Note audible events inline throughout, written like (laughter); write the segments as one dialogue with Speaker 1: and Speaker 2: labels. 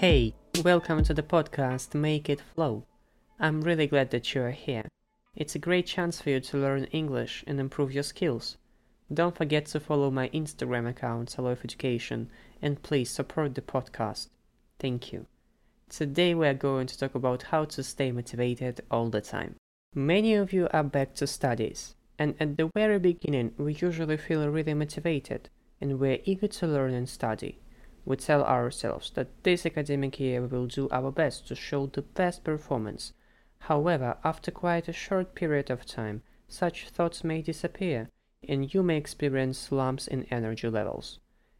Speaker 1: Hey, welcome to the podcast Make It Flow. I'm really glad that you are here. It's a great chance for you to learn English and improve your skills. Don't forget to follow my Instagram account, Aloe Education, and please support the podcast. Thank you. Today we are going to talk about how to stay motivated all the time. Many of you are back to studies, and at the very beginning we usually feel really motivated and we're eager to learn and study. We tell ourselves that this academic year we will do our best to show the best performance. However, after quite a short period of time, such thoughts may disappear and you may experience slumps in energy levels.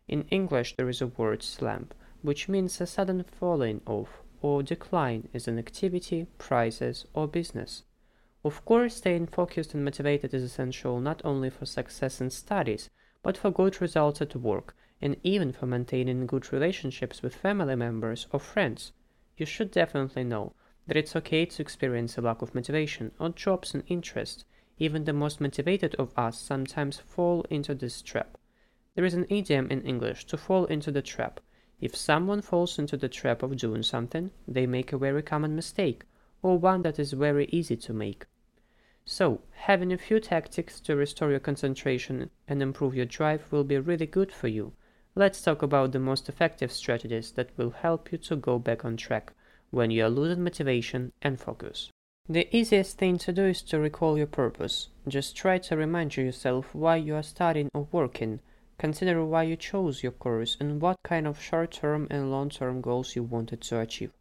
Speaker 1: In English, there is a word slump, which means a sudden falling off or decline as an activity, prices, or business. Of course, staying focused and motivated is essential not only for success in studies, but for good results at work and even for maintaining good relationships with family members or friends. You should definitely know that it's okay to experience a lack of motivation or drops in interest. Even the most motivated of us sometimes fall into this trap. There is an idiom in English to fall into the trap. If someone falls into the trap of doing something, they make a very common mistake, or one that is very easy to make. So, having a few tactics to restore your concentration and improve your drive will be really good for you. Let's talk about the most effective strategies that will help you to go back on track when you are losing motivation and focus. The easiest thing to do is to recall your purpose. Just try to remind yourself why you are studying or working. Consider why you chose your course and what kind of short-term and long-term goals you wanted to achieve.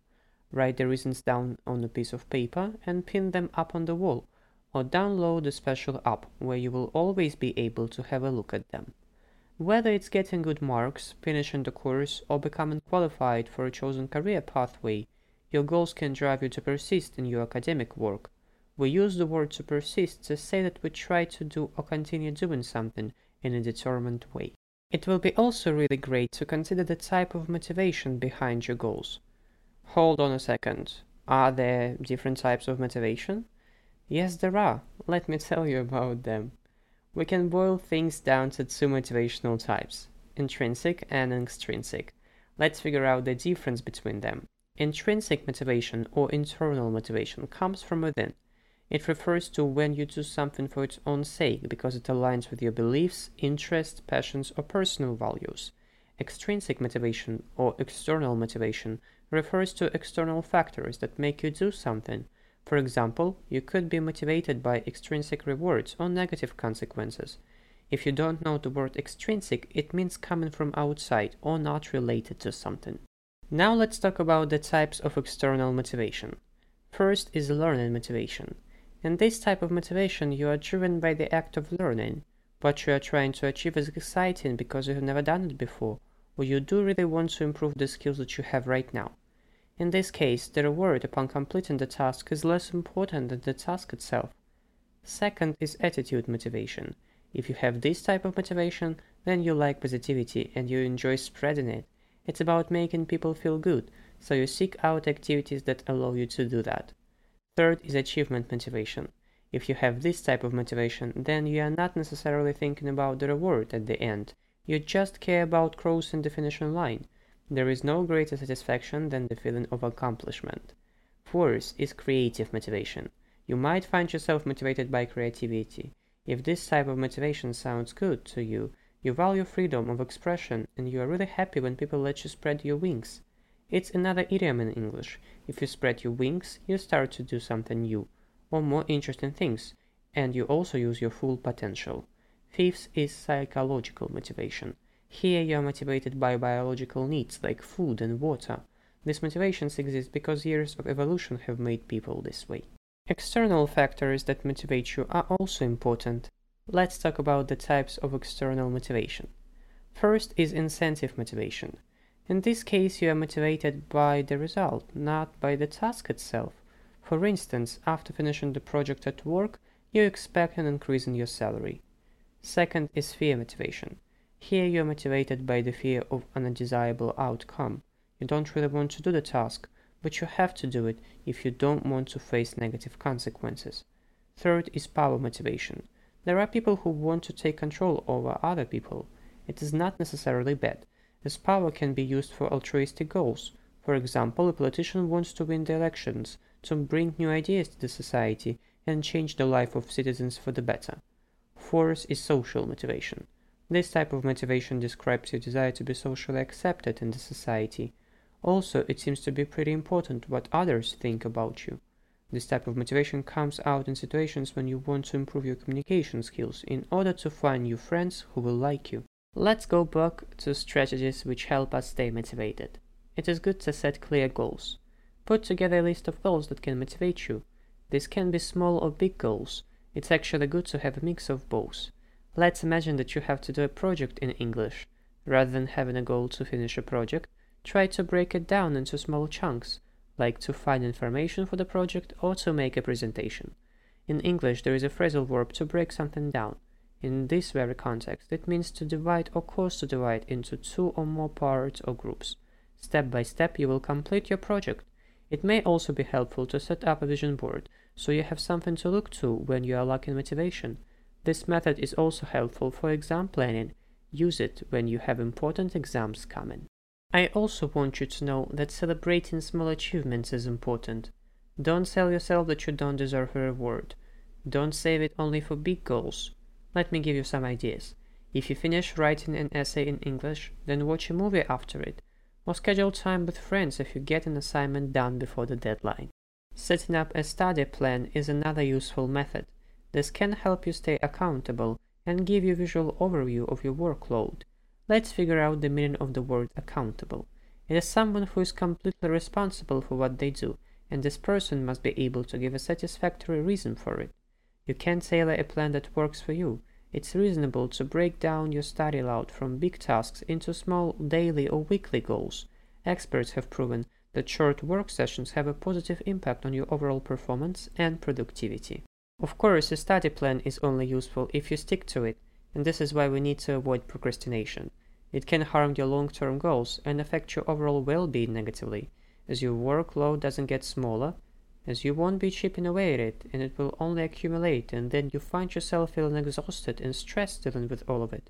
Speaker 1: Write the reasons down on a piece of paper and pin them up on the wall or download a special app where you will always be able to have a look at them. Whether it's getting good marks, finishing the course, or becoming qualified for a chosen career pathway, your goals can drive you to persist in your academic work. We use the word to persist to say that we try to do or continue doing something in a determined way. It will be also really great to consider the type of motivation behind your goals. Hold on a second. Are there different types of motivation? Yes, there are. Let me (laughs) tell you about them. We can boil things down to two motivational types, intrinsic and extrinsic. Let's figure out the difference between them. Intrinsic motivation or internal motivation comes from within. It refers to when you do something for its own sake because it aligns with your beliefs, interests, passions, or personal values. Extrinsic motivation or external motivation refers to external factors that make you do something for example, you could be motivated by extrinsic rewards or negative consequences. If you don't know the word extrinsic, it means coming from outside or not related to something. Now let's talk about the types of external motivation. First is learning motivation. In this type of motivation, you are driven by the act of learning. What you are trying to achieve is exciting because you have never done it before, or you do really want to improve the skills that you have right now. In this case, the reward upon completing the task is less important than the task itself. Second is attitude motivation. If you have this type of motivation, then you like positivity and you enjoy spreading it. It's about making people feel good, so you seek out activities that allow you to do that. Third is achievement motivation. If you have this type of motivation, then you are not necessarily thinking about the reward at the end. You just care about crossing the finishing line. There is no greater satisfaction than the feeling of accomplishment. Fourth is creative motivation. You might find yourself motivated by creativity. If this type of motivation sounds good to you, you value freedom of expression and you are really happy when people let you spread your wings. It's another idiom in English. If you spread your wings, you start to do something new or more interesting things, and you also use your full potential. Fifth is psychological motivation. Here you are motivated by biological needs like food and water. These motivations exist because years of evolution have made people this way. External factors that motivate you are also important. Let's talk about the types of external motivation. First is incentive motivation. In this case, you are motivated by the result, not by the task itself. For instance, after finishing the project at work, you expect an increase in your salary. Second is fear motivation. Here you are motivated by the fear of an undesirable outcome. You don't really want to do the task, but you have to do it if you don't want to face negative consequences. Third is power motivation. There are people who want to take control over other people. It is not necessarily bad, as power can be used for altruistic goals. For example, a politician wants to win the elections, to bring new ideas to the society, and change the life of citizens for the better. Fourth is social motivation. This type of motivation describes your desire to be socially accepted in the society. Also, it seems to be pretty important what others think about you. This type of motivation comes out in situations when you want to improve your communication skills in order to find new friends who will like you. Let's go back to strategies which help us stay motivated. It is good to set clear goals. Put together a list of goals that can motivate you. This can be small or big goals. It's actually good to have a mix of both. Let's imagine that you have to do a project in English. Rather than having a goal to finish a project, try to break it down into small chunks like to find information for the project or to make a presentation. In English, there is a phrasal verb to break something down. In this very context, it means to divide or cause to divide into two or more parts or groups. Step by step, you will complete your project. It may also be helpful to set up a vision board, so you have something to look to when you are lacking motivation. This method is also helpful for exam planning. Use it when you have important exams coming. I also want you to know that celebrating small achievements is important. Don't tell yourself that you don't deserve a reward. Don't save it only for big goals. Let me give you some ideas. If you finish writing an essay in English, then watch a movie after it, or schedule time with friends if you get an assignment done before the deadline. Setting up a study plan is another useful method. This can help you stay accountable and give you visual overview of your workload. Let's figure out the meaning of the word accountable. It is someone who is completely responsible for what they do, and this person must be able to give a satisfactory reason for it. You can tailor a plan that works for you. It's reasonable to break down your study load from big tasks into small daily or weekly goals. Experts have proven that short work sessions have a positive impact on your overall performance and productivity. Of course, a study plan is only useful if you stick to it, and this is why we need to avoid procrastination. It can harm your long-term goals and affect your overall well-being negatively, as your workload doesn't get smaller, as you won't be chipping away at it, and it will only accumulate, and then you find yourself feeling exhausted and stressed dealing with all of it.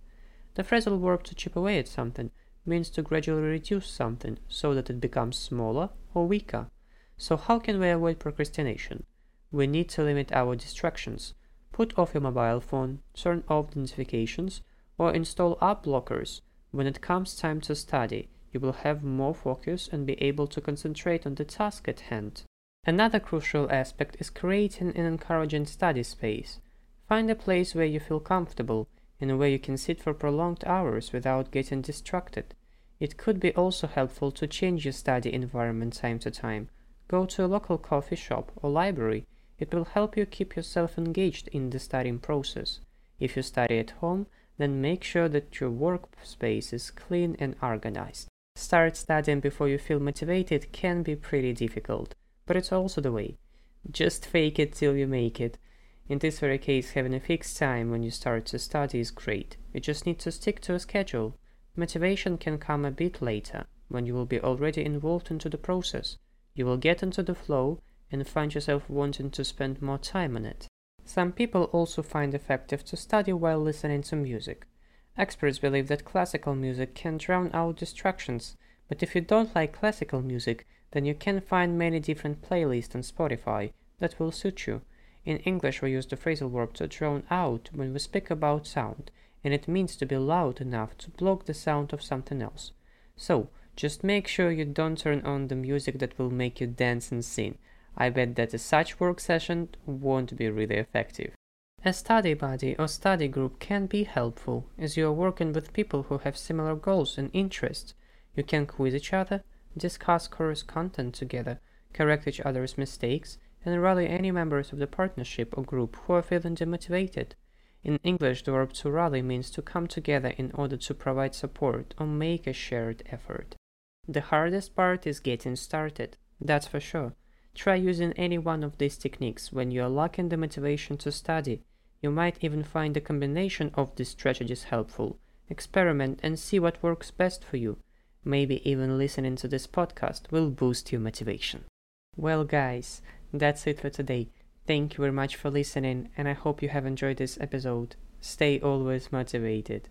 Speaker 1: The phrasal verb to chip away at something means to gradually reduce something so that it becomes smaller or weaker. So how can we avoid procrastination? We need to limit our distractions. Put off your mobile phone, turn off the notifications, or install app blockers when it comes time to study, you will have more focus and be able to concentrate on the task at hand. Another crucial aspect is creating an encouraging study space. Find a place where you feel comfortable and where you can sit for prolonged hours without getting distracted. It could be also helpful to change your study environment time to time. Go to a local coffee shop or library. It will help you keep yourself engaged in the studying process. If you study at home, then make sure that your workspace is clean and organized. Start studying before you feel motivated can be pretty difficult, but it's also the way. Just fake it till you make it. In this very case, having a fixed time when you start to study is great. You just need to stick to a schedule. Motivation can come a bit later, when you will be already involved into the process. You will get into the flow and find yourself wanting to spend more time on it. Some people also find effective to study while listening to music. Experts believe that classical music can drown out distractions, but if you don't like classical music, then you can find many different playlists on Spotify that will suit you. In English, we use the phrasal verb to drown out when we speak about sound, and it means to be loud enough to block the sound of something else. So, just make sure you don't turn on the music that will make you dance and sing, I bet that a such work session won't be really effective. A study buddy or study group can be helpful as you are working with people who have similar goals and interests. You can quiz each other, discuss course content together, correct each other's mistakes, and rally any members of the partnership or group who are feeling demotivated. In English, the verb to rally means to come together in order to provide support or make a shared effort. The hardest part is getting started, that's for sure. Try using any one of these techniques when you are lacking the motivation to study. You might even find a combination of these strategies helpful. Experiment and see what works best for you. Maybe even listening to this podcast will boost your motivation. Well, guys, that's it for today. Thank you very much for listening, and I hope you have enjoyed this episode. Stay always motivated.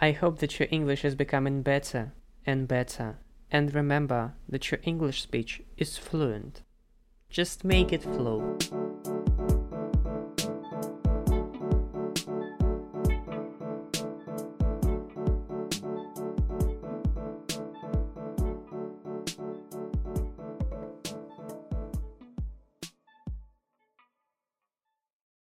Speaker 1: I hope that your English is becoming better and better And remember that your English speech is fluent. Just make it flow.